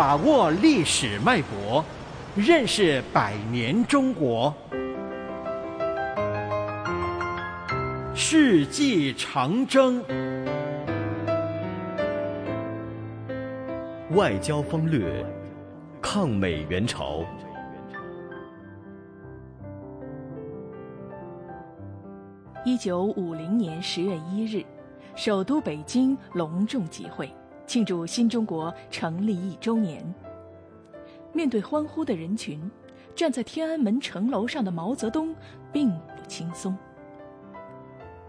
把握历史脉搏，认识百年中国。世纪长征，外交风略，抗美援朝。一九五零年十月一日，首都北京隆重集会，庆祝新中国成立一周年。面对欢呼的人群，站在天安门城楼上的毛泽东并不轻松。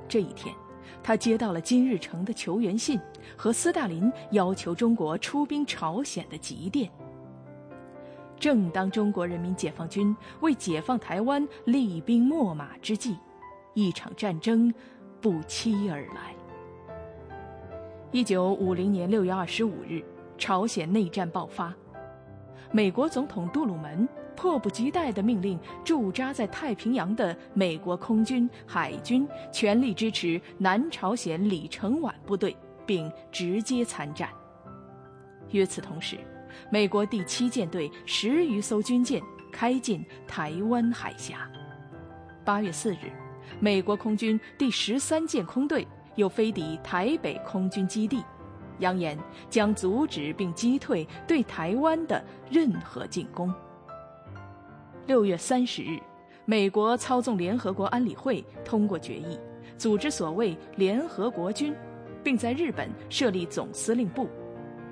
这一天，他接到了金日成的求援信和斯大林要求中国出兵朝鲜的急电。正当中国人民解放军为解放台湾厉兵秣马之际，一场战争不期而来。一九五零年六月二十五日，朝鲜内战爆发，美国总统杜鲁门迫不及待地命令驻扎在太平洋的美国空军、海军全力支持南朝鲜李承晚部队，并直接参战。与此同时，美国第七舰队十余艘军舰开进台湾海峡。八月四日。美国空军第十三舰空队又飞抵台北空军基地，扬言将阻止并击退对台湾的任何进攻。六月三十日，美国操纵联合国安理会通过决议，组织所谓联合国军，并在日本设立总司令部，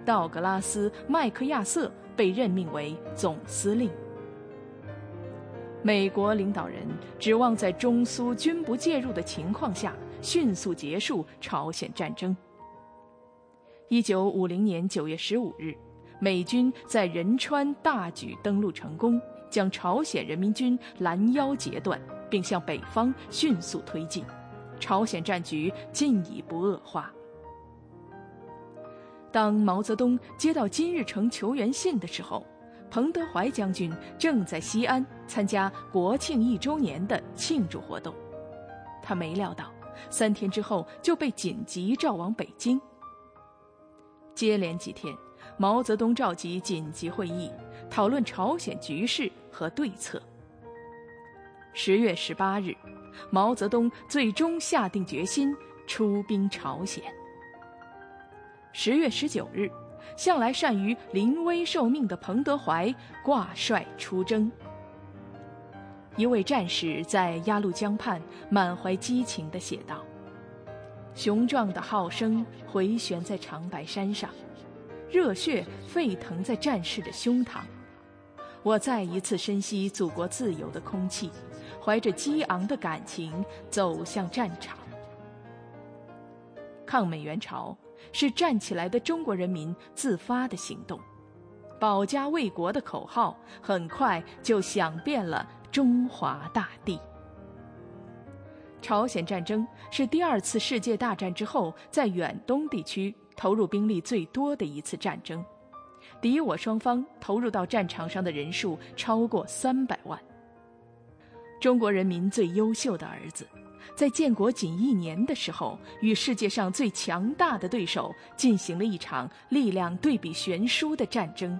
道格拉斯·麦克亚瑟被任命为总司令。美国领导人指望在中苏均不介入的情况下，迅速结束朝鲜战争。一九五零年九月十五日，美军在仁川大举登陆成功，将朝鲜人民军拦腰截断，并向北方迅速推进，朝鲜战局进一步恶化。当毛泽东接到金日成求援信的时候。彭德怀将军正在西安参加国庆一周年的庆祝活动，他没料到三天之后就被紧急召往北京。接连几天，毛泽东召集紧急会议，讨论朝鲜局势和对策。十月十八日，毛泽东最终下定决心出兵朝鲜。十月十九日。向来善于临危受命的彭德怀挂帅出征。一位战士在鸭绿江畔满怀激情地写道：“雄壮的号声回旋在长白山上，热血沸腾在战士的胸膛。我再一次深吸祖国自由的空气，怀着激昂的感情走向战场。抗美援朝。”是站起来的中国人民自发的行动，保家卫国的口号很快就响遍了中华大地。朝鲜战争是第二次世界大战之后在远东地区投入兵力最多的一次战争，敌我双方投入到战场上的人数超过三百万。中国人民最优秀的儿子。在建国仅一年的时候，与世界上最强大的对手进行了一场力量对比悬殊的战争，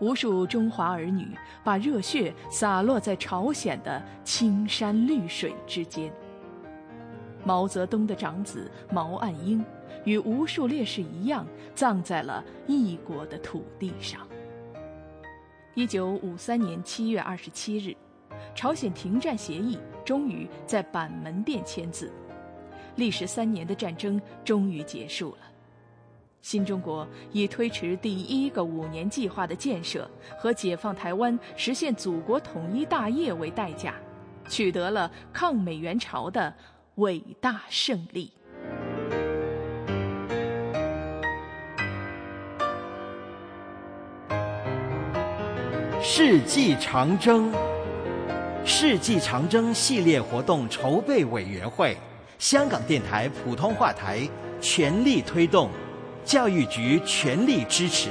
无数中华儿女把热血洒落在朝鲜的青山绿水之间。毛泽东的长子毛岸英，与无数烈士一样，葬在了异国的土地上。一九五三年七月二十七日。朝鲜停战协议终于在板门店签字，历时三年的战争终于结束了。新中国以推迟第一个五年计划的建设和解放台湾、实现祖国统一大业为代价，取得了抗美援朝的伟大胜利。世纪长征。世纪长征系列活动筹备委员会，香港电台普通话台全力推动，教育局全力支持。